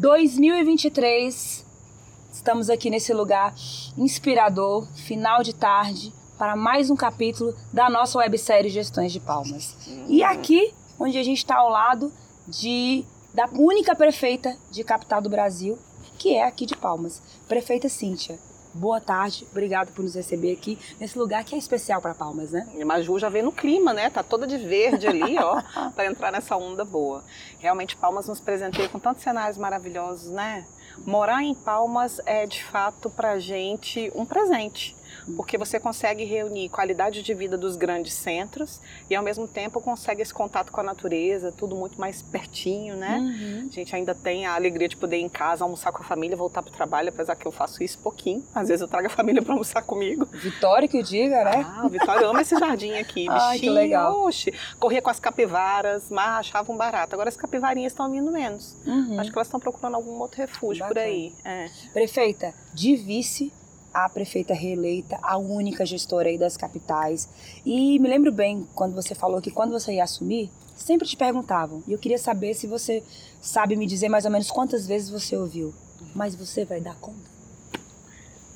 2023, estamos aqui nesse lugar inspirador, final de tarde, para mais um capítulo da nossa websérie Gestões de Palmas. E aqui, onde a gente está ao lado de da única prefeita de capital do Brasil, que é aqui de Palmas, prefeita Cíntia. Boa tarde, obrigado por nos receber aqui nesse lugar que é especial para Palmas, né? E Maju já vem no clima, né? Tá toda de verde ali, ó, para entrar nessa onda boa. Realmente Palmas nos presenteia com tantos cenários maravilhosos, né? Morar em Palmas é de fato para gente um presente porque você consegue reunir qualidade de vida dos grandes centros e ao mesmo tempo consegue esse contato com a natureza, tudo muito mais pertinho, né? Uhum. A gente ainda tem a alegria de poder ir em casa, almoçar com a família, voltar para o trabalho, apesar que eu faço isso pouquinho. Às vezes eu trago a família para almoçar comigo. Vitória que o diga, né? Ah, Vitória ama esse jardim aqui, Ai, bichinho. Que legal. Oxe, corria com as capivaras, mas achavam barato. Agora as capivarinhas estão vindo menos. Uhum. Acho que elas estão procurando algum outro refúgio Bacana. por aí. É. Prefeita, de vice a prefeita reeleita, a única gestora aí das capitais. E me lembro bem quando você falou que quando você ia assumir, sempre te perguntavam. E eu queria saber se você sabe me dizer mais ou menos quantas vezes você ouviu. Mas você vai dar conta?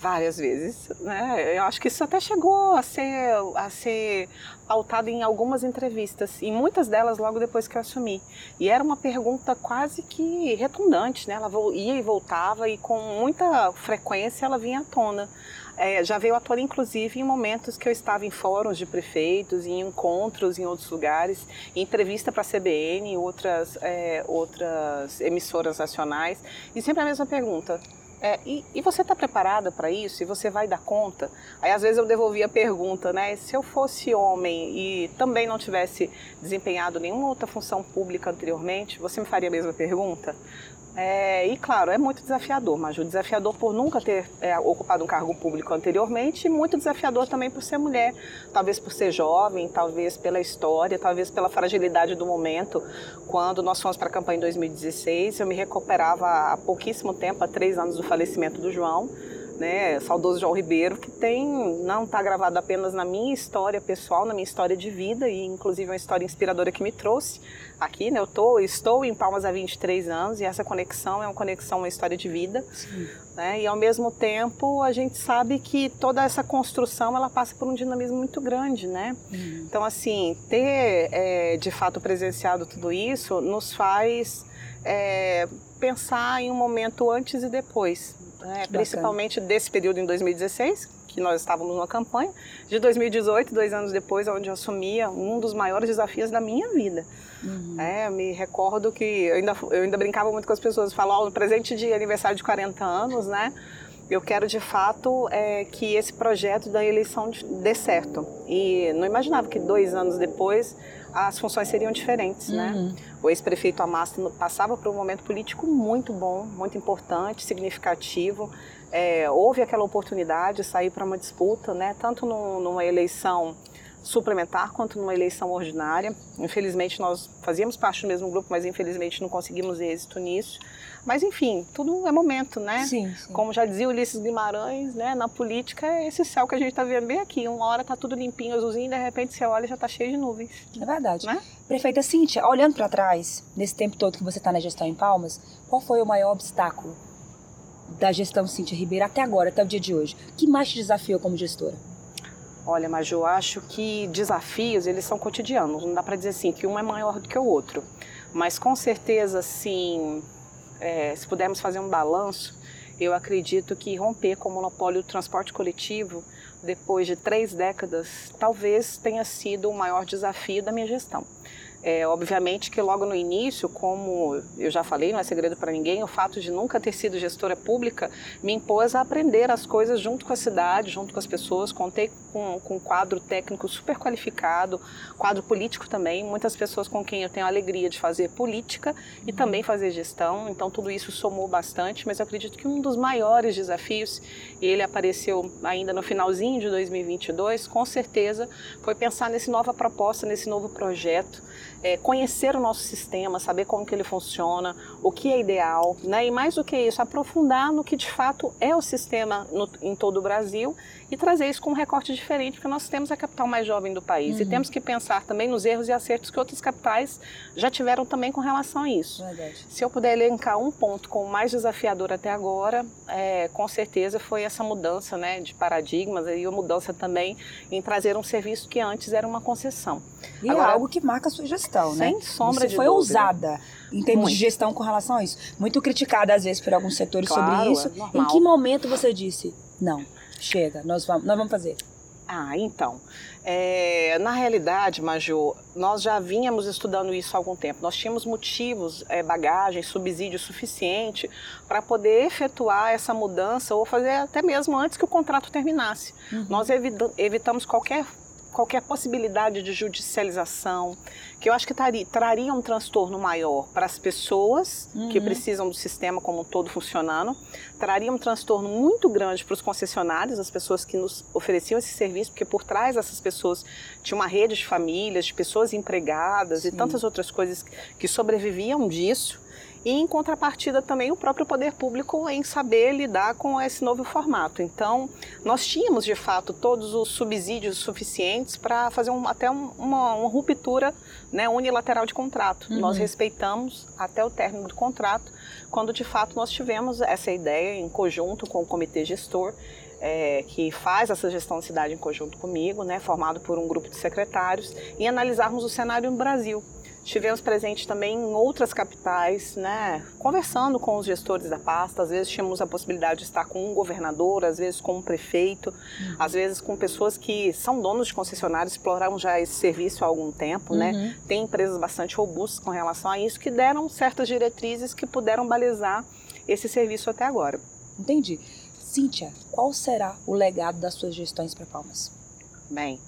Várias vezes, né? Eu acho que isso até chegou a ser, a ser pautado em algumas entrevistas, e muitas delas logo depois que eu assumi. E era uma pergunta quase que redundante, né? Ela ia e voltava e com muita frequência ela vinha à tona. É, já veio à tona, inclusive, em momentos que eu estava em fóruns de prefeitos, em encontros em outros lugares, em entrevista para a CBN e outras, é, outras emissoras nacionais, e sempre a mesma pergunta é, e, e, você está preparada para isso? E você vai dar conta? Aí às vezes eu devolvia a pergunta, né? Se eu fosse homem e também não tivesse desempenhado nenhuma outra função pública anteriormente, você me faria a mesma pergunta? É, e claro, é muito desafiador, Maju. Desafiador por nunca ter é, ocupado um cargo público anteriormente e muito desafiador também por ser mulher. Talvez por ser jovem, talvez pela história, talvez pela fragilidade do momento. Quando nós fomos para a campanha em 2016, eu me recuperava há pouquíssimo tempo, há três anos do falecimento do João né, saudoso João Ribeiro, que tem não está gravado apenas na minha história pessoal, na minha história de vida e inclusive uma história inspiradora que me trouxe aqui, né? Eu tô, estou em Palmas há 23 anos e essa conexão é uma conexão, uma história de vida, né? E ao mesmo tempo a gente sabe que toda essa construção ela passa por um dinamismo muito grande, né? Uhum. Então assim ter é, de fato presenciado tudo isso nos faz é, pensar em um momento antes e depois, né? principalmente desse período em 2016, que nós estávamos numa campanha, de 2018, dois anos depois, onde eu assumia um dos maiores desafios da minha vida. Uhum. É, me recordo que eu ainda, eu ainda brincava muito com as pessoas, falava, oh, presente de aniversário de 40 anos, né? Eu quero de fato é, que esse projeto da eleição dê certo. E não imaginava que dois anos depois as funções seriam diferentes, né? uhum. né? O ex-prefeito Amastro passava por um momento político muito bom, muito importante, significativo. É, houve aquela oportunidade de sair para uma disputa, né? Tanto no, numa eleição suplementar quanto numa eleição ordinária. Infelizmente nós fazíamos parte do mesmo grupo, mas infelizmente não conseguimos êxito nisso. Mas enfim, tudo é momento, né? Sim, sim. Como já dizia Ulisses Guimarães, né? Na política é esse céu que a gente está vendo bem aqui. Uma hora tá tudo limpinho, azulzinho, de repente você olha e já está cheio de nuvens. É verdade. Né? Prefeita Cíntia, olhando para trás, nesse tempo todo que você está na gestão em Palmas, qual foi o maior obstáculo da gestão Cíntia Ribeiro até agora, até o dia de hoje? O que mais te desafiou como gestora? Olha, mas eu acho que desafios, eles são cotidianos. Não dá para dizer assim que um é maior do que o outro. Mas com certeza, sim, é, se pudermos fazer um balanço, eu acredito que romper com o monopólio do transporte coletivo, depois de três décadas, talvez tenha sido o maior desafio da minha gestão. É, obviamente que logo no início, como eu já falei, não é segredo para ninguém, o fato de nunca ter sido gestora pública me impôs a aprender as coisas junto com a cidade, junto com as pessoas. Contei com, com um quadro técnico super qualificado, quadro político também, muitas pessoas com quem eu tenho a alegria de fazer política e também fazer gestão. Então tudo isso somou bastante, mas eu acredito que um dos maiores desafios, e ele apareceu ainda no finalzinho de 2022, com certeza, foi pensar nessa nova proposta, nesse novo projeto é, conhecer o nosso sistema, saber como que ele funciona, o que é ideal, né? E mais do que isso, aprofundar no que de fato é o sistema no, em todo o Brasil e trazer isso com um recorte diferente, porque nós temos a capital mais jovem do país uhum. e temos que pensar também nos erros e acertos que outras capitais já tiveram também com relação a isso. Verdade. Se eu puder elencar um ponto como mais desafiador até agora, é, com certeza foi essa mudança né, de paradigmas e a mudança também em trazer um serviço que antes era uma concessão. E é agora, é algo que marca a sua gestão, sem né? Sem sombra Você de foi dúvida. ousada em termos Muito. de gestão com relação a isso. Muito criticada às vezes por alguns setores claro, sobre isso. É em que momento você disse, não, chega, nós vamos, nós vamos fazer? Ah, então. É, na realidade, Major, nós já vínhamos estudando isso há algum tempo. Nós tínhamos motivos, é, bagagem, subsídio suficiente para poder efetuar essa mudança ou fazer até mesmo antes que o contrato terminasse. Uhum. Nós evitamos qualquer qualquer possibilidade de judicialização, que eu acho que traria, traria um transtorno maior para as pessoas uhum. que precisam do sistema como um todo funcionando, traria um transtorno muito grande para os concessionários, as pessoas que nos ofereciam esse serviço, porque por trás dessas pessoas tinha uma rede de famílias, de pessoas empregadas Sim. e tantas outras coisas que sobreviviam disso e em contrapartida também o próprio poder público em saber lidar com esse novo formato. Então, nós tínhamos de fato todos os subsídios suficientes para fazer um, até um, uma, uma, ruptura né, unilateral de contrato. Uhum. Nós respeitamos até o término do contrato, quando de fato nós tivemos essa ideia em conjunto com o comitê gestor. É, que faz essa gestão de cidade em conjunto comigo, né, formado por um grupo de secretários, e analisarmos o cenário no Brasil. Estivemos presentes também em outras capitais, né, conversando com os gestores da pasta. Às vezes tínhamos a possibilidade de estar com um governador, às vezes com um prefeito, uhum. às vezes com pessoas que são donos de concessionários, exploraram já esse serviço há algum tempo, né. uhum. né? Tem empresas bastante robustas com relação a isso que deram certas diretrizes que puderam balizar esse serviço até agora. Entendi. Cíntia, qual será o legado das suas gestões para Palmas? Bem,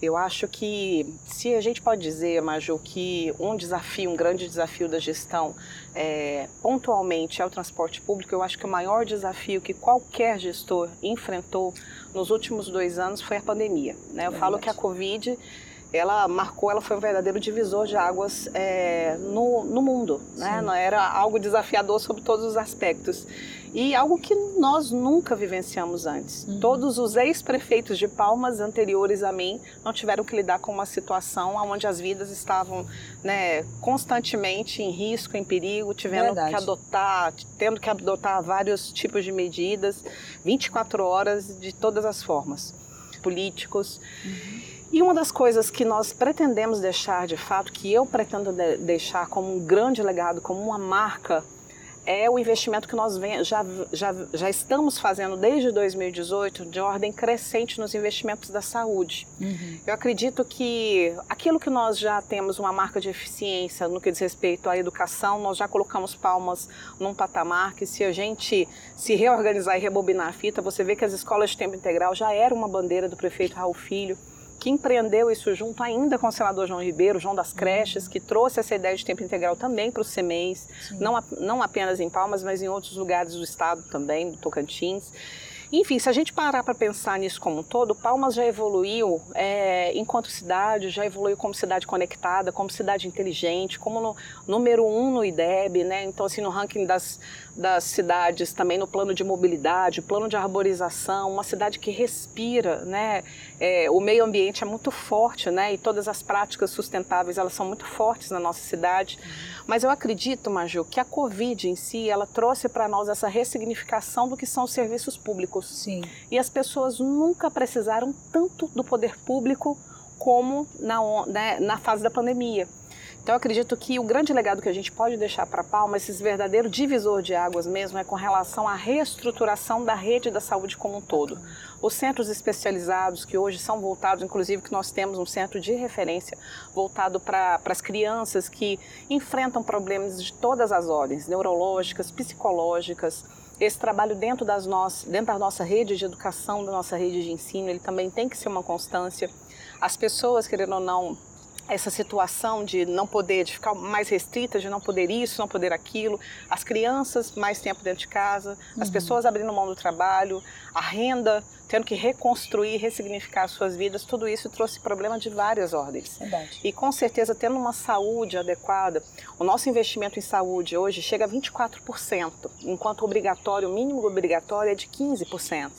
eu acho que se a gente pode dizer, Maju, que um desafio, um grande desafio da gestão é, pontualmente é o transporte público, eu acho que o maior desafio que qualquer gestor enfrentou nos últimos dois anos foi a pandemia. Né? Eu é falo que a Covid ela marcou, ela foi um verdadeiro divisor de águas é, no, no mundo, né? Era algo desafiador sobre todos os aspectos e algo que nós nunca vivenciamos antes. Uhum. Todos os ex-prefeitos de Palmas anteriores a mim não tiveram que lidar com uma situação onde as vidas estavam né, constantemente em risco, em perigo, tivendo Verdade. que adotar, tendo que adotar vários tipos de medidas, 24 horas de todas as formas, políticos. Uhum. E uma das coisas que nós pretendemos deixar de fato, que eu pretendo de deixar como um grande legado, como uma marca, é o investimento que nós já, já, já estamos fazendo desde 2018 de ordem crescente nos investimentos da saúde. Uhum. Eu acredito que aquilo que nós já temos uma marca de eficiência no que diz respeito à educação, nós já colocamos palmas num patamar que se a gente se reorganizar e rebobinar a fita, você vê que as escolas de tempo integral já era uma bandeira do prefeito Raul Filho que empreendeu isso junto ainda com o senador João Ribeiro, João das Creches, que trouxe essa ideia de tempo integral também para os CMEs, não, não apenas em Palmas, mas em outros lugares do estado também, do Tocantins. Enfim, se a gente parar para pensar nisso como um todo, Palmas já evoluiu é, enquanto cidade, já evoluiu como cidade conectada, como cidade inteligente, como no, número um no IDEB, né? Então, assim, no ranking das, das cidades, também no plano de mobilidade, plano de arborização, uma cidade que respira, né? É, o meio ambiente é muito forte, né? E todas as práticas sustentáveis, elas são muito fortes na nossa cidade. Uhum. Mas eu acredito, Maju, que a Covid em si, ela trouxe para nós essa ressignificação do que são os serviços públicos. Sim. E as pessoas nunca precisaram tanto do poder público como na, né, na fase da pandemia. Então eu acredito que o grande legado que a gente pode deixar para Palma, esse verdadeiro divisor de águas mesmo, é com relação à reestruturação da rede da saúde como um todo. Os centros especializados que hoje são voltados, inclusive que nós temos um centro de referência voltado para as crianças que enfrentam problemas de todas as ordens, neurológicas, psicológicas, esse trabalho dentro, das nossas, dentro da nossa rede de educação, da nossa rede de ensino, ele também tem que ser uma constância. As pessoas, querendo ou não, essa situação de não poder, de ficar mais restrita, de não poder isso, não poder aquilo, as crianças mais tempo dentro de casa, uhum. as pessoas abrindo mão do trabalho, a renda, tendo que reconstruir, ressignificar suas vidas, tudo isso trouxe problema de várias ordens. Verdade. E com certeza, tendo uma saúde adequada, o nosso investimento em saúde hoje chega a 24%, enquanto obrigatório, o mínimo obrigatório é de 15%.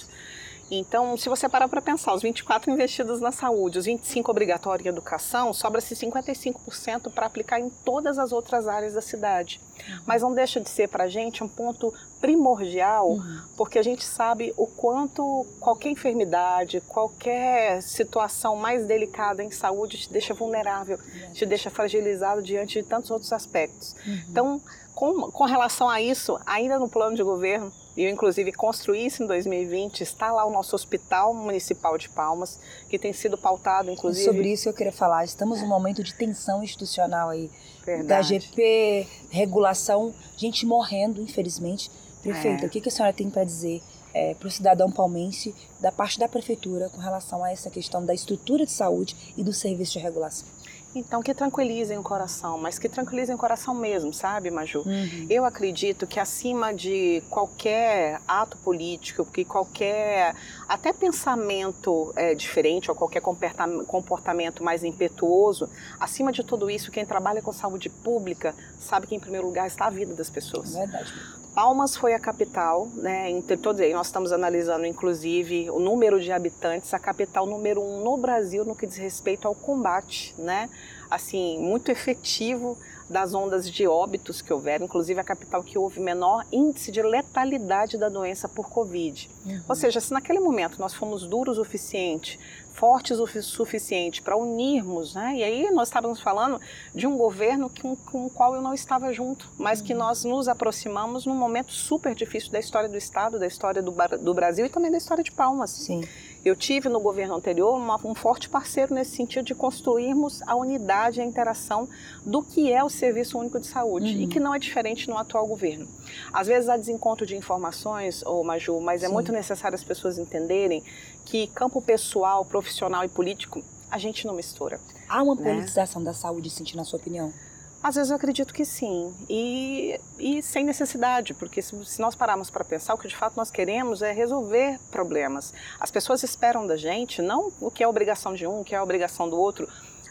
Então, se você parar para pensar, os 24 investidos na saúde, os 25 obrigatórios em educação, sobra-se 55% para aplicar em todas as outras áreas da cidade. Uhum. Mas não deixa de ser para a gente um ponto primordial, uhum. porque a gente sabe o quanto qualquer enfermidade, qualquer situação mais delicada em saúde te deixa vulnerável, uhum. te deixa fragilizado diante de tantos outros aspectos. Uhum. Então, com, com relação a isso, ainda no plano de governo, eu inclusive construí isso em 2020, está lá o nosso Hospital Municipal de Palmas, que tem sido pautado inclusive... Sobre isso eu queria falar, estamos num momento de tensão institucional aí, Verdade. da GP, regulação, gente morrendo, infelizmente. Prefeita, é. o que, que a senhora tem para dizer é, para o cidadão palmense da parte da prefeitura com relação a essa questão da estrutura de saúde e do serviço de regulação? Então, que tranquilizem o coração, mas que tranquilizem o coração mesmo, sabe, Maju? Uhum. Eu acredito que acima de qualquer ato político, que qualquer até pensamento é, diferente ou qualquer comportamento mais impetuoso, acima de tudo isso, quem trabalha com saúde pública sabe que em primeiro lugar está a vida das pessoas. É verdade. Palmas foi a capital, né? Entre todos aí, nós estamos analisando inclusive o número de habitantes, a capital número um no Brasil no que diz respeito ao combate, né? Assim, muito efetivo das ondas de óbitos que houveram, inclusive a capital que houve menor índice de letalidade da doença por Covid. Uhum. Ou seja, se naquele momento nós fomos duros o suficiente fortes o suficiente para unirmos, né? E aí nós estávamos falando de um governo com, com o qual eu não estava junto, mas que nós nos aproximamos num momento super difícil da história do Estado, da história do, do Brasil e também da história de Palmas. Sim. Eu tive no governo anterior uma, um forte parceiro nesse sentido de construirmos a unidade e a interação do que é o Serviço Único de Saúde uhum. e que não é diferente no atual governo. Às vezes há desencontro de informações, ô Maju, mas é Sim. muito necessário as pessoas entenderem que campo pessoal, profissional e político a gente não mistura. Há uma né? politização da saúde, Cintia, na sua opinião? Às vezes eu acredito que sim, e, e sem necessidade, porque se, se nós pararmos para pensar, o que de fato nós queremos é resolver problemas. As pessoas esperam da gente não o que é obrigação de um, o que é obrigação do outro,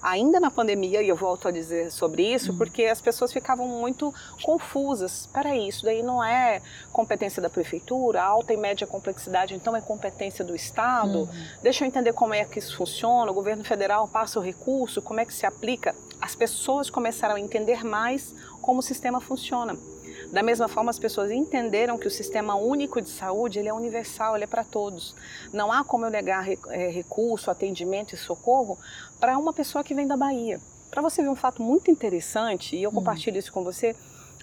ainda na pandemia, e eu volto a dizer sobre isso, uhum. porque as pessoas ficavam muito confusas. Espera isso daí não é competência da prefeitura, alta e média complexidade, então é competência do Estado. Uhum. Deixa eu entender como é que isso funciona, o governo federal passa o recurso, como é que se aplica. As pessoas começaram a entender mais como o sistema funciona. Da mesma forma, as pessoas entenderam que o sistema único de saúde ele é universal, ele é para todos. Não há como eu negar é, recurso, atendimento e socorro para uma pessoa que vem da Bahia. Para você ver um fato muito interessante, e eu hum. compartilho isso com você,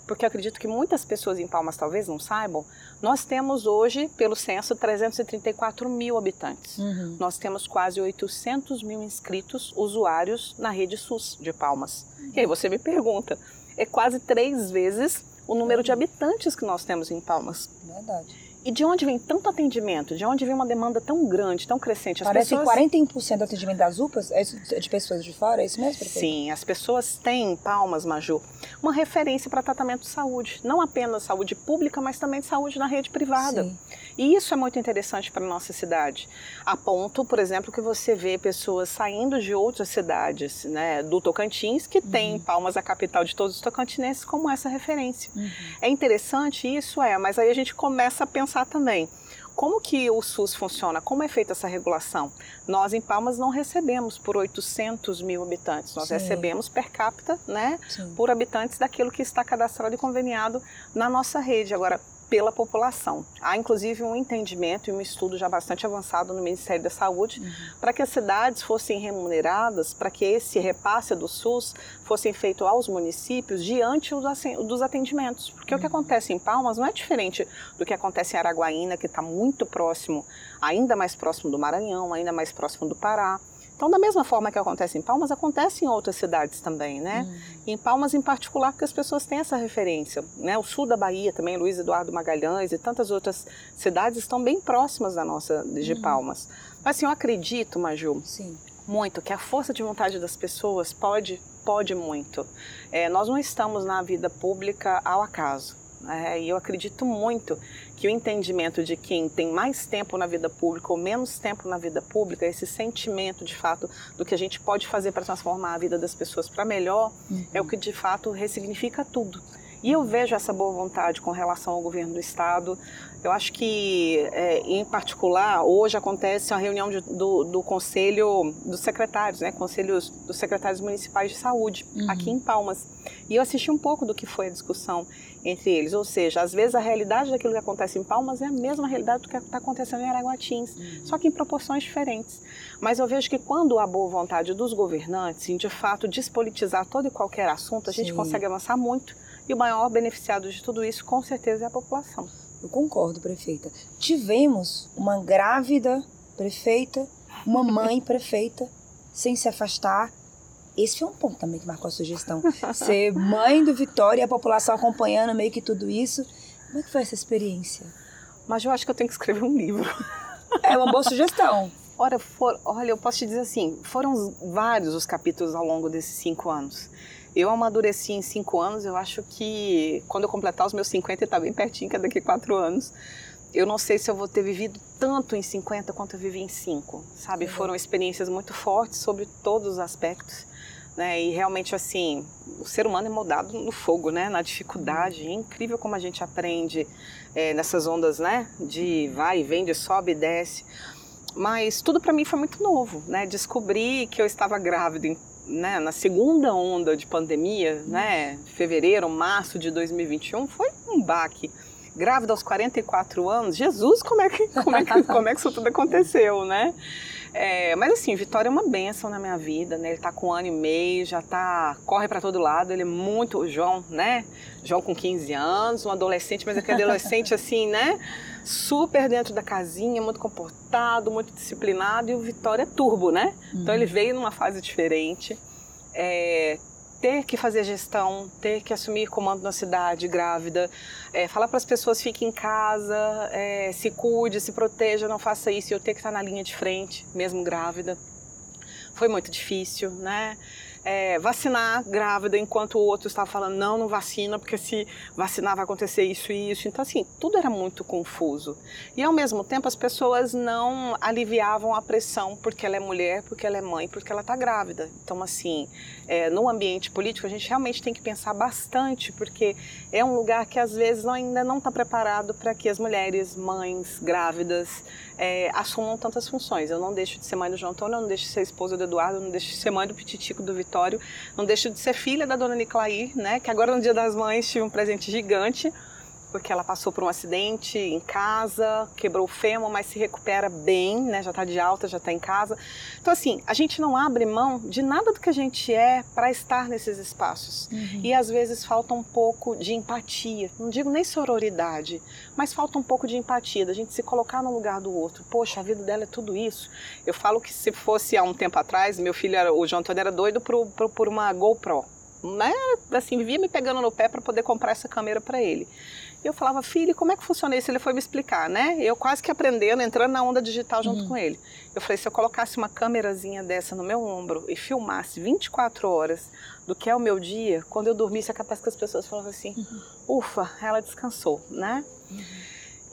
porque eu acredito que muitas pessoas em Palmas talvez não saibam, nós temos hoje, pelo censo, 334 mil habitantes. Uhum. Nós temos quase 800 mil inscritos, usuários na rede SUS de Palmas. Uhum. E aí você me pergunta, é quase três vezes o número de habitantes que nós temos em Palmas. Verdade. E de onde vem tanto atendimento? De onde vem uma demanda tão grande, tão crescente? As Parece pessoas... 41% do atendimento das UPAs é de pessoas de fora, é isso mesmo? Prefeito? Sim, as pessoas têm, Palmas, Maju, uma referência para tratamento de saúde. Não apenas saúde pública, mas também de saúde na rede privada. Sim. E isso é muito interessante para a nossa cidade. A ponto, por exemplo, que você vê pessoas saindo de outras cidades, né, do Tocantins, que uhum. tem Palmas a capital de todos os tocantinenses, como essa referência. Uhum. É interessante isso, é, mas aí a gente começa a pensar pensar também como que o SUS funciona, como é feita essa regulação. Nós em Palmas não recebemos por 800 mil habitantes, nós Sim. recebemos per capita, né, Sim. por habitantes daquilo que está cadastrado e conveniado na nossa rede. Agora, pela população. Há inclusive um entendimento e um estudo já bastante avançado no Ministério da Saúde uhum. para que as cidades fossem remuneradas, para que esse repasse do SUS fosse feito aos municípios diante dos atendimentos. Porque uhum. o que uhum. acontece em Palmas não é diferente do que acontece em Araguaína, que está muito próximo, ainda mais próximo do Maranhão, ainda mais próximo do Pará. Então, da mesma forma que acontece em Palmas, acontece em outras cidades também, né? Uhum. Em Palmas, em particular, porque as pessoas têm essa referência, né? O sul da Bahia também, Luiz Eduardo Magalhães e tantas outras cidades estão bem próximas da nossa de uhum. Palmas. Mas, assim, eu acredito, Maju, Sim. muito, que a força de vontade das pessoas pode, pode muito. É, nós não estamos na vida pública ao acaso. Né? E eu acredito muito que o entendimento de quem tem mais tempo na vida pública ou menos tempo na vida pública, esse sentimento de fato do que a gente pode fazer para transformar a vida das pessoas para melhor, uhum. é o que de fato ressignifica tudo. E eu vejo essa boa vontade com relação ao governo do Estado. Eu acho que, é, em particular, hoje acontece uma reunião de, do, do Conselho dos Secretários, né? Conselhos dos Secretários Municipais de Saúde, uhum. aqui em Palmas. E eu assisti um pouco do que foi a discussão entre eles. Ou seja, às vezes a realidade daquilo que acontece em Palmas é a mesma realidade do que está acontecendo em Araguatins, uhum. só que em proporções diferentes. Mas eu vejo que quando há boa vontade dos governantes em, de fato, despolitizar todo e qualquer assunto, a gente Sim. consegue avançar muito e o maior beneficiado de tudo isso, com certeza, é a população. Eu concordo, prefeita. Tivemos uma grávida prefeita, uma mãe prefeita, sem se afastar. Esse foi um ponto também que marcou a sugestão. Ser mãe do Vitória e a população acompanhando meio que tudo isso. Como é que foi essa experiência? Mas eu acho que eu tenho que escrever um livro. É uma boa sugestão. Olha, for, olha, eu posso te dizer assim, foram vários os capítulos ao longo desses cinco anos. Eu amadureci em cinco anos, eu acho que quando eu completar os meus 50, está bem pertinho, que é daqui a quatro anos, eu não sei se eu vou ter vivido tanto em 50 quanto eu vivi em cinco, sabe? Uhum. Foram experiências muito fortes sobre todos os aspectos, né? E realmente, assim, o ser humano é moldado no fogo, né? Na dificuldade. É incrível como a gente aprende é, nessas ondas, né? De vai e vem, de sobe e desce. Mas tudo para mim foi muito novo, né? Descobri que eu estava grávida né, na segunda onda de pandemia, né, fevereiro, março de 2021, foi um baque. Grávida aos 44 anos, Jesus, como é que, como é que, como é que isso tudo aconteceu, né? É, mas assim, Vitória é uma benção na minha vida, né? Ele tá com um ano e meio, já tá, corre para todo lado, ele é muito, o João, né? João com 15 anos, um adolescente, mas aquele adolescente assim, né? Super dentro da casinha, muito comportado, muito disciplinado, e o Vitória é turbo, né? Uhum. Então ele uhum. veio numa fase diferente. É, ter que fazer gestão, ter que assumir comando na cidade, grávida, é, falar para as pessoas fiquem em casa, é, se cuide, se proteja, não faça isso, e eu ter que estar na linha de frente, mesmo grávida, foi muito difícil, né? é, vacinar grávida, enquanto o outro estava falando, não, não vacina, porque se vacinar vai acontecer isso e isso. Então, assim, tudo era muito confuso. E, ao mesmo tempo, as pessoas não aliviavam a pressão porque ela é mulher, porque ela é mãe, porque ela está grávida. Então, assim, é, no ambiente político, a gente realmente tem que pensar bastante, porque é um lugar que, às vezes, ainda não está preparado para que as mulheres, mães, grávidas, é, assumam tantas funções. Eu não deixo de ser mãe do João Antônio, eu não deixo de ser esposa do Eduardo, eu não deixo de ser mãe do Pititico, do Vitor não deixo de ser filha da dona Niclair, né? Que agora no Dia das Mães tive um presente gigante, porque ela passou por um acidente em casa, quebrou o fêmur, mas se recupera bem, né? Já está de alta, já está em casa. Então assim, a gente não abre mão de nada do que a gente é para estar nesses espaços. Uhum. E às vezes falta um pouco de empatia. Não digo nem sororidade, mas falta um pouco de empatia, da gente se colocar no lugar do outro. Poxa, a vida dela é tudo isso. Eu falo que se fosse há um tempo atrás, meu filho era, o João Antônio era doido por, por, por uma GoPro né, assim, vivia me pegando no pé para poder comprar essa câmera para ele. E eu falava, filho, como é que funciona isso? Ele foi me explicar, né? Eu quase que aprendendo, entrando na onda digital junto uhum. com ele. Eu falei, se eu colocasse uma câmerazinha dessa no meu ombro e filmasse 24 horas do que é o meu dia, quando eu dormisse, é capaz que as pessoas falavam assim, uhum. ufa, ela descansou, né? Uhum.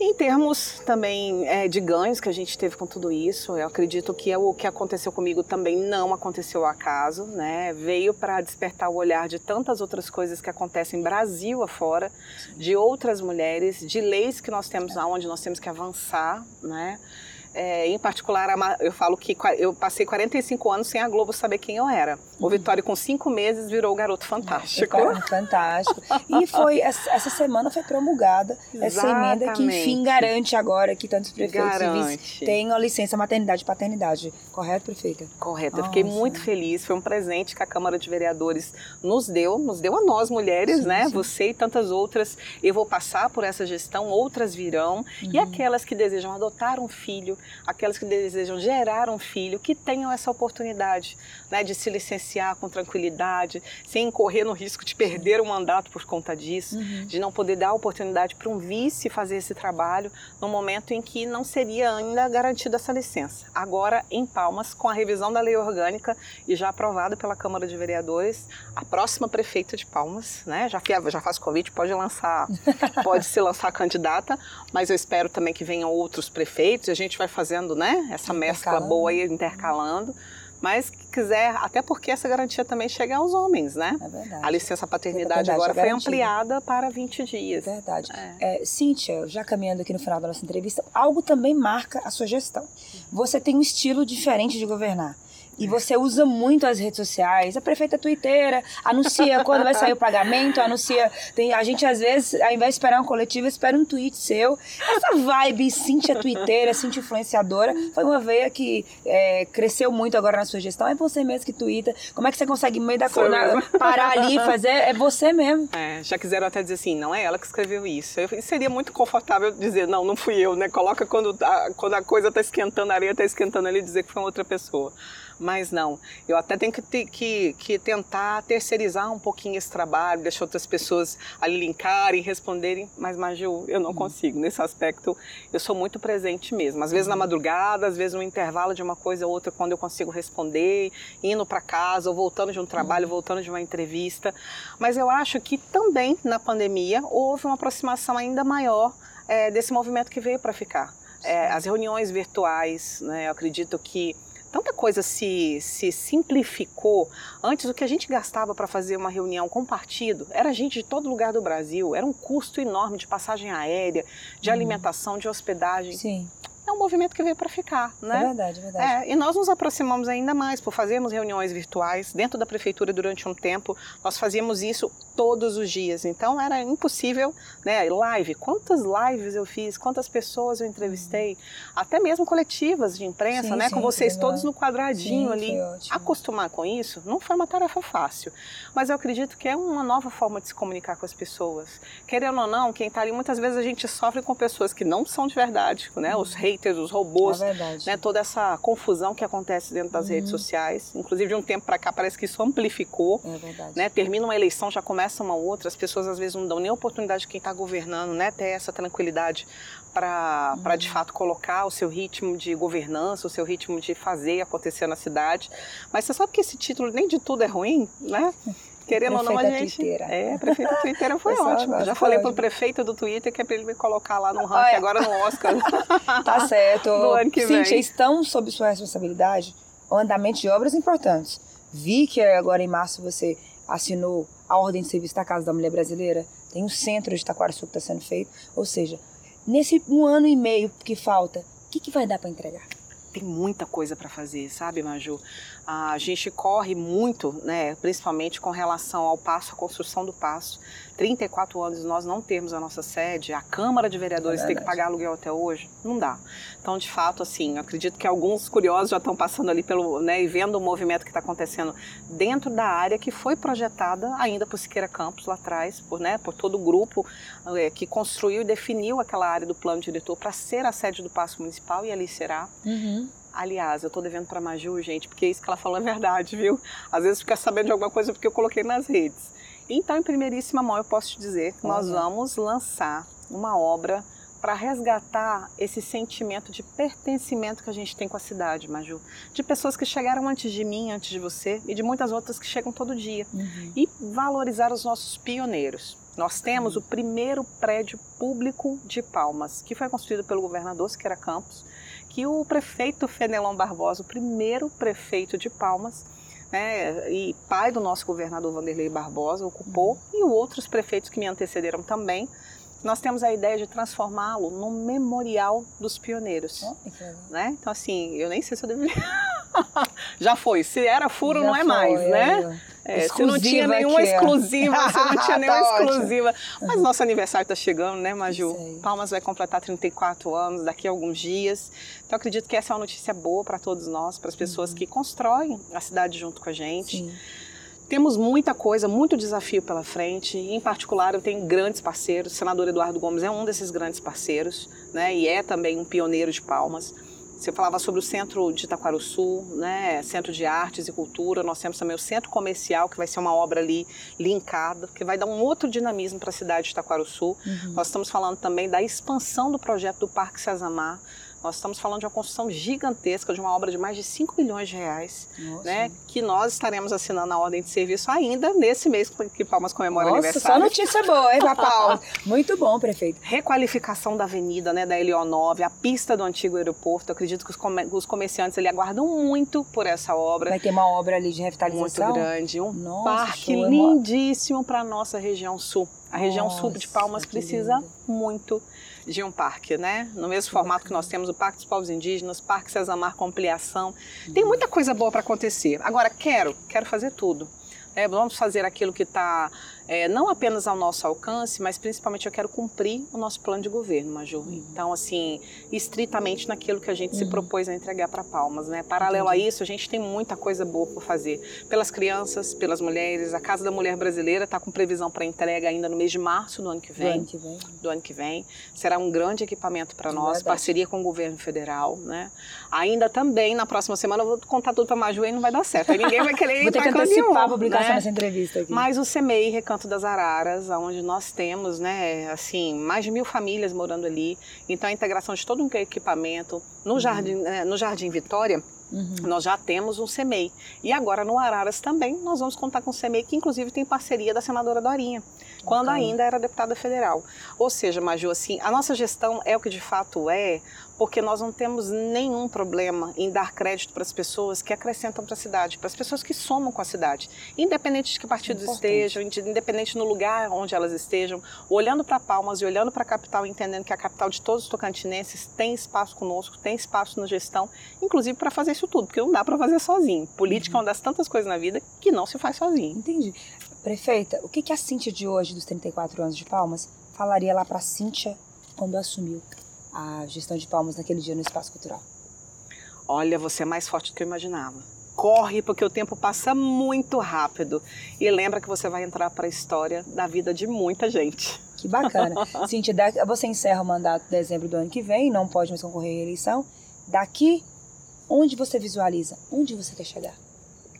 Em termos também é, de ganhos que a gente teve com tudo isso, eu acredito que é o que aconteceu comigo também não aconteceu ao acaso, né? Veio para despertar o olhar de tantas outras coisas que acontecem Brasil afora, de outras mulheres, de leis que nós temos onde nós temos que avançar, né? É, em particular, eu falo que eu passei 45 anos sem a Globo saber quem eu era. O uhum. Vitório, com cinco meses, virou o garoto fantástico. É, fantástico. E foi essa semana foi promulgada essa emenda que, enfim, garante agora que tantos prefeitos civis tenham licença maternidade e paternidade. Correto, prefeita? Correto. Eu fiquei muito feliz. Foi um presente que a Câmara de Vereadores nos deu, nos deu a nós mulheres, sim, né? Sim. Você e tantas outras. Eu vou passar por essa gestão, outras virão. Uhum. E aquelas que desejam adotar um filho, aquelas que desejam gerar um filho, que tenham essa oportunidade né, de se licenciar com tranquilidade, sem correr no risco de perder o mandato por conta disso, uhum. de não poder dar a oportunidade para um vice fazer esse trabalho no momento em que não seria ainda garantida essa licença. Agora, em Palmas, com a revisão da lei orgânica e já aprovada pela Câmara de Vereadores, a próxima prefeita de Palmas, né, já, já faz convite, pode lançar, pode se lançar candidata, mas eu espero também que venham outros prefeitos e a gente vai fazendo né, essa mescla boa aí, intercalando mas que quiser, até porque essa garantia também chega aos homens, né? É verdade. A licença paternidade, agora foi ampliada para 20 dias. Verdade. É. É, Cíntia, já caminhando aqui no final da nossa entrevista, algo também marca a sua gestão. Você tem um estilo diferente de governar. E você usa muito as redes sociais. A prefeita twitteira anuncia quando vai sair o pagamento, anuncia. Tem, a gente, às vezes, ao invés de esperar um coletivo, espera um tweet seu. Essa vibe Cintia twitteira, Cintia influenciadora, foi uma veia que é, cresceu muito agora na sua gestão. É você mesmo que twitta. Como é que você consegue, no meio da coisa, parar ali e fazer? É você mesmo. É, já quiseram até dizer assim, não é ela que escreveu isso. Eu, seria muito confortável dizer, não, não fui eu, né? Coloca quando a, quando a coisa está esquentando, a areia está esquentando ali, dizer que foi outra pessoa mas não. Eu até tenho que, que, que tentar terceirizar um pouquinho esse trabalho, deixar outras pessoas ali linkarem, responderem, mas Maju, eu não uhum. consigo. Nesse aspecto, eu sou muito presente mesmo. Às vezes na uhum. madrugada, às vezes no intervalo de uma coisa ou outra, quando eu consigo responder, indo para casa, ou voltando de um trabalho, uhum. voltando de uma entrevista. Mas eu acho que também na pandemia houve uma aproximação ainda maior é, desse movimento que veio para ficar. É, as reuniões virtuais, né, eu acredito que tanta coisa se, se simplificou. Antes, o que a gente gastava para fazer uma reunião com partido era gente de todo lugar do Brasil, era um custo enorme de passagem aérea, de uhum. alimentação, de hospedagem. Sim é um movimento que veio para ficar, né? É verdade, é verdade. É, e nós nos aproximamos ainda mais por fazermos reuniões virtuais dentro da prefeitura durante um tempo. Nós fazíamos isso todos os dias, então era impossível, né? Live, quantas lives eu fiz, quantas pessoas eu entrevistei, até mesmo coletivas de imprensa, sim, né? Sim, com vocês todos no quadradinho sim, ali. Acostumar com isso não foi uma tarefa fácil, mas eu acredito que é uma nova forma de se comunicar com as pessoas. Querendo ou não, quem está ali muitas vezes a gente sofre com pessoas que não são de verdade, né? Os reis haters, os robôs, é né, toda essa confusão que acontece dentro das uhum. redes sociais. Inclusive, de um tempo para cá, parece que isso amplificou. É verdade. Né, termina uma eleição, já começa uma outra, as pessoas às vezes não dão nem oportunidade de quem está governando, né, ter essa tranquilidade para uhum. de fato colocar o seu ritmo de governança, o seu ritmo de fazer acontecer na cidade. Mas você sabe que esse título nem de tudo é ruim, né? Querendo ou não, a gente. Twitteira. É, prefeita Twitter foi ótimo. Já falei para o prefeito do Twitter que é para ele me colocar lá no ranking, agora no Oscar. tá certo. No ano que Cíntia, vem. estão sob sua responsabilidade o andamento de obras importantes. Vi que agora em março você assinou a ordem de serviço da Casa da Mulher Brasileira. Tem um centro de Taquaraçu que está sendo feito. Ou seja, nesse um ano e meio que falta, o que, que vai dar para entregar? tem muita coisa para fazer, sabe, Maju? A gente corre muito, né, principalmente com relação ao passo, a construção do passo. 34 anos nós não temos a nossa sede, a Câmara de Vereadores é tem que pagar aluguel até hoje, não dá. Então, de fato, assim, acredito que alguns curiosos já estão passando ali pelo, né, e vendo o movimento que está acontecendo dentro da área que foi projetada ainda por Siqueira Campos lá atrás, por, né, por todo o grupo é, que construiu e definiu aquela área do plano diretor para ser a sede do Passo Municipal e ali será. Uhum. Aliás, eu estou devendo para a Maju, gente, porque isso que ela falou é verdade, viu? Às vezes fica sabendo de alguma coisa porque eu coloquei nas redes. Então, em primeiríssima mão, eu posso te dizer que nós vamos lançar uma obra para resgatar esse sentimento de pertencimento que a gente tem com a cidade, Maju. De pessoas que chegaram antes de mim, antes de você, e de muitas outras que chegam todo dia. Uhum. E valorizar os nossos pioneiros. Nós temos uhum. o primeiro prédio público de Palmas, que foi construído pelo governador Siqueira Campos, que o prefeito Fenelon Barbosa, o primeiro prefeito de Palmas, né, e pai do nosso governador Vanderlei Barbosa, ocupou, uhum. e outros prefeitos que me antecederam também, nós temos a ideia de transformá-lo num memorial dos pioneiros. Oh, né? Então, assim, eu nem sei se eu deveria. Já foi. Se era furo, Já não é foi, mais, né? É, se não tinha nenhuma exclusiva, se não tinha nenhuma tá exclusiva. Mas nosso aniversário está chegando, né, Maju? Palmas vai completar 34 anos daqui a alguns dias. Então acredito que essa é uma notícia boa para todos nós, para as pessoas uhum. que constroem a cidade junto com a gente. Sim. Temos muita coisa, muito desafio pela frente. Em particular, eu tenho grandes parceiros. O senador Eduardo Gomes é um desses grandes parceiros, né? E é também um pioneiro de Palmas. Você falava sobre o centro de Itaquaruçu, né? Centro de Artes e Cultura. Nós temos também o centro comercial, que vai ser uma obra ali linkada, que vai dar um outro dinamismo para a cidade de Itaquaruçu. Uhum. Nós estamos falando também da expansão do projeto do Parque Cezamar, nós estamos falando de uma construção gigantesca, de uma obra de mais de 5 milhões de reais, né? Que nós estaremos assinando a ordem de serviço ainda nesse mês que Palmas comemora Nossa, aniversário. Só notícia boa, hein, Palmas? Muito bom, prefeito. Requalificação da avenida, né, da LO9, a pista do antigo aeroporto. Eu acredito que os, comerciantes ali aguardam muito por essa obra. Vai ter uma obra ali de revitalização. Muito grande, um Nossa, parque lindíssimo para a nossa região sul. A região Nossa, sul de Palmas precisa lindo. muito de um parque, né? No mesmo formato que nós temos o Parque dos Povos Indígenas, Parque Cezamar com ampliação. Tem muita coisa boa para acontecer. Agora, quero, quero fazer tudo. É, vamos fazer aquilo que está é, não apenas ao nosso alcance, mas principalmente eu quero cumprir o nosso plano de governo, Major. Uhum. Então, assim, estritamente naquilo que a gente uhum. se propôs a entregar para Palmas, né? Paralelo a isso, a gente tem muita coisa boa por fazer. Pelas crianças, pelas mulheres, a Casa da Mulher Brasileira está com previsão para entrega ainda no mês de março do ano que vem. Do ano que vem. Do ano que vem. Será um grande equipamento para nós, verdade. parceria com o governo federal, né? Ainda também, na próxima semana, eu vou contar tudo para Maju e não vai dar certo. Aí ninguém vai querer Vou ter que antecipar a publicação né? dessa entrevista aqui. Mas o CEMEI, Recanto Das Araras, onde nós temos, né, assim, mais de mil famílias morando ali. Então a integração de todo um equipamento no uhum. jardim, né, no Jardim Vitória. Uhum. Nós já temos um CEMEI. E agora no Araras também nós vamos contar com o CEMEI, que inclusive tem parceria da senadora Dorinha, quando ainda era deputada federal. Ou seja, Maju, assim, a nossa gestão é o que de fato é, porque nós não temos nenhum problema em dar crédito para as pessoas que acrescentam para a cidade, para as pessoas que somam com a cidade, independente de que partidos estejam, independente no lugar onde elas estejam, olhando para Palmas e olhando para a capital, entendendo que a capital de todos os tocantinenses tem espaço conosco, tem espaço na gestão, inclusive para fazer isso tudo, porque não dá para fazer sozinho. Política uhum. é uma das tantas coisas na vida que não se faz sozinho. Entendi. Prefeita, o que, que a Cíntia de hoje, dos 34 anos de Palmas, falaria lá para a Cíntia quando assumiu a gestão de palmas naquele dia no espaço cultural? Olha, você é mais forte do que eu imaginava. Corre, porque o tempo passa muito rápido. E lembra que você vai entrar para a história da vida de muita gente. Que bacana. Cintia, você encerra o mandato em dezembro do ano que vem, não pode mais concorrer à reeleição. Daqui, onde você visualiza? Onde você quer chegar?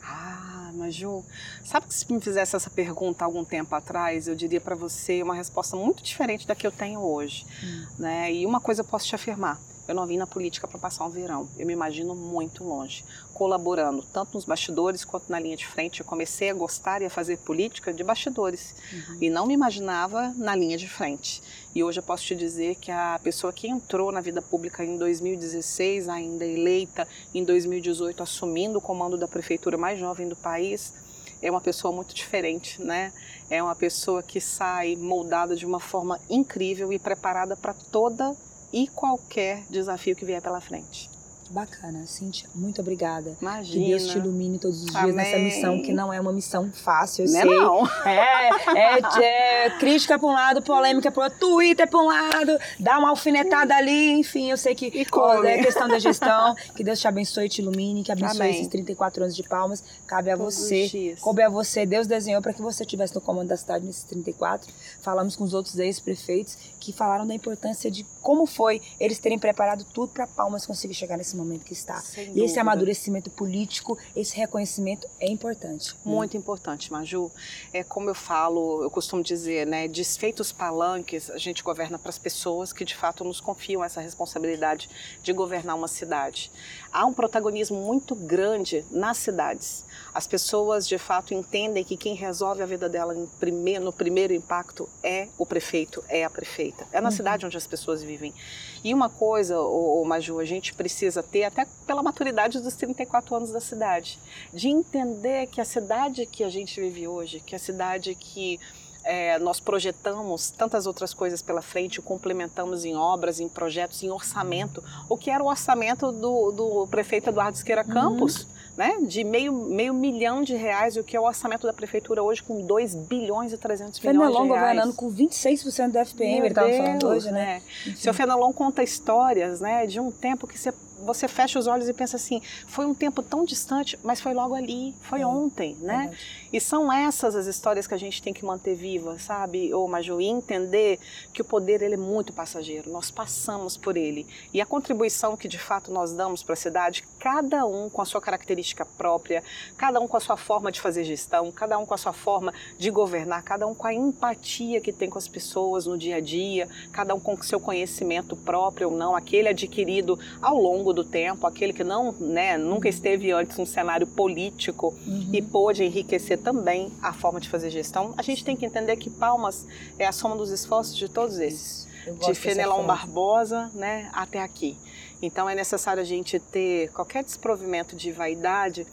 Ah, Maju, sabe que se me fizesse essa pergunta algum tempo atrás, eu diria para você uma resposta muito diferente da que eu tenho hoje. Hum. Né? E uma coisa eu posso te afirmar: eu não vim na política para passar um verão. Eu me imagino muito longe, colaborando tanto nos bastidores quanto na linha de frente. Eu comecei a gostar e a fazer política de bastidores uhum. e não me imaginava na linha de frente. E hoje eu posso te dizer que a pessoa que entrou na vida pública em 2016, ainda eleita, em 2018 assumindo o comando da prefeitura mais jovem do país, é uma pessoa muito diferente, né? É uma pessoa que sai moldada de uma forma incrível e preparada para toda e qualquer desafio que vier pela frente. Bacana, Cíntia, muito obrigada. Imagina. Que Deus te ilumine todos os dias Amém. nessa missão, que não é uma missão fácil, eu não é sei. É, não. É, é, é crítica para um lado, polêmica para o outro, Twitter para um lado, dá uma alfinetada ali, enfim, eu sei que é questão da gestão. Que Deus te abençoe e te ilumine, que abençoe Amém. esses 34 anos de palmas. Cabe a todos você, coube a você, Deus desenhou para que você estivesse no comando da cidade nesses 34. Falamos com os outros ex-prefeitos que falaram da importância de como foi eles terem preparado tudo para Palmas conseguir chegar nesse momento que está. Sem e esse amadurecimento político, esse reconhecimento é importante. Muito hum. importante, Maju. É como eu falo, eu costumo dizer, né, desfeitos palanques, a gente governa para as pessoas que de fato nos confiam essa responsabilidade de governar uma cidade. Há um protagonismo muito grande nas cidades. As pessoas de fato entendem que quem resolve a vida dela primeiro, no primeiro impacto é o prefeito, é a prefeita. É na uhum. cidade onde as pessoas vivem. E uma coisa, ô, Maju, a gente precisa ter, até pela maturidade dos 34 anos da cidade, de entender que a cidade que a gente vive hoje, que a cidade que é, nós projetamos tantas outras coisas pela frente, complementamos em obras, em projetos, em orçamento, o que era o orçamento do, do prefeito Eduardo Esqueira uhum. Campos, uhum. né, de meio, meio milhão de reais, o que é o orçamento da prefeitura hoje com 2 bilhões e 300 milhões Fenelon de reais. governando com 26% do FPM, Meu ele estava falando hoje, né? né? Seu Fenelon conta histórias né, de um tempo que você você fecha os olhos e pensa assim, foi um tempo tão distante, mas foi logo ali, foi é, ontem, né? E são essas as histórias que a gente tem que manter vivas, sabe, ô Maju, e entender que o poder ele é muito passageiro, nós passamos por ele. E a contribuição que de fato nós damos para a cidade, cada um com a sua característica própria, cada um com a sua forma de fazer gestão, cada um com a sua forma de governar, cada um com a empatia que tem com as pessoas no dia a dia, cada um com o seu conhecimento próprio ou não, aquele adquirido ao longo do tempo, aquele que não, né, nunca esteve antes num cenário político uhum. e pôde enriquecer também a forma de fazer gestão. A gente tem que entender que Palmas é a soma dos esforços de todos esses, de Fenelon Barbosa, né, até aqui. Então é necessário a gente ter qualquer desprovimento de vaidade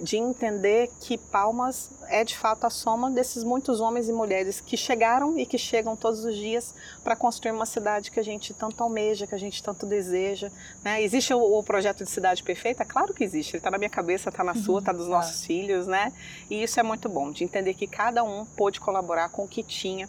de entender que Palmas é de fato a soma desses muitos homens e mulheres que chegaram e que chegam todos os dias para construir uma cidade que a gente tanto almeja, que a gente tanto deseja. Né? Existe o, o, projeto de cidade perfeita? Claro que existe. Ele está na minha cabeça, está na sua, está dos uhum. nossos filhos, né? E isso é muito bom, de entender que cada um pôde colaborar com o que tinha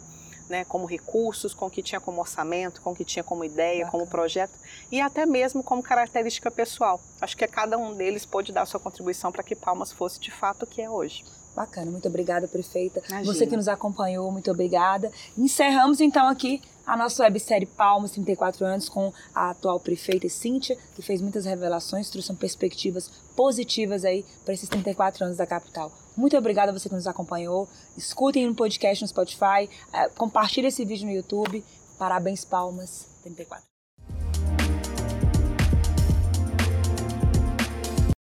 né, como recursos, com o que tinha como orçamento, com o que tinha como ideia, Bacana. como projeto e até mesmo como característica pessoal. Acho que cada um deles pôde dar sua contribuição para que Palmas fosse de fato o que é hoje. Bacana, muito obrigada, prefeita. Imagina. Você que nos acompanhou, muito obrigada. Encerramos então aqui a nossa websérie Palmas 34 anos com a atual prefeita Cíntia, que fez muitas revelações, trouxe perspectivas positivas aí para esses 34 anos da capital. Muito obrigada a você que nos acompanhou. Escutem no podcast no Spotify, eh, compartilhe esse vídeo no YouTube. Parabéns, Palmas 34.